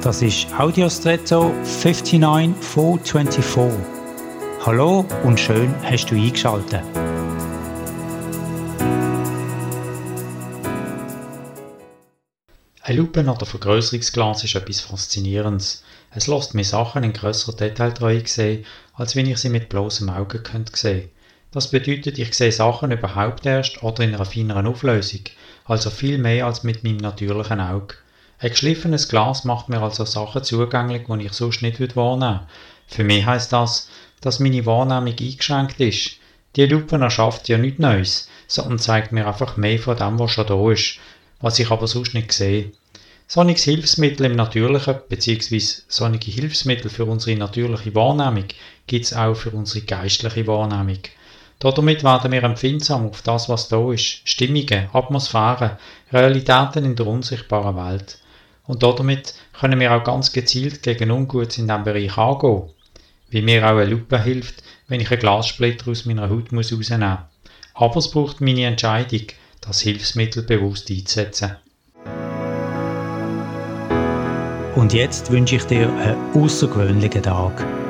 Das ist Audiostretto 59424. Hallo und schön hast du eingeschaltet. Ein Lupen- oder Vergrößerungsglas ist etwas Faszinierendes. Es lässt mir Sachen in grösserer Detailtreue sehen, als wenn ich sie mit bloßem Auge könnte sehen. Das bedeutet, ich sehe Sachen überhaupt erst oder in einer feineren Auflösung, also viel mehr als mit meinem natürlichen Auge. Ein geschliffenes Glas macht mir also Sachen zugänglich, die ich sonst nicht wahrnehmen würde. Für mich heisst das, dass meine Wahrnehmung eingeschränkt ist. Die Lupe erschafft ja nichts Neues, sondern zeigt mir einfach mehr von dem, was schon da ist, was ich aber sonst nicht sehe. Solche Hilfsmittel im Natürlichen bzw. solche Hilfsmittel für unsere natürliche Wahrnehmung gibt es auch für unsere geistliche Wahrnehmung. Damit werden wir empfindsam auf das, was da ist, Stimmungen, Atmosphären, Realitäten in der unsichtbaren Welt. Und damit können wir auch ganz gezielt gegen Ungutes in diesem Bereich angehen. Wie mir auch eine Lupe hilft, wenn ich einen Glassplitter aus meiner Haut muss rausnehmen muss. Aber es braucht meine Entscheidung, das Hilfsmittel bewusst einzusetzen. Und jetzt wünsche ich dir einen außergewöhnlichen Tag.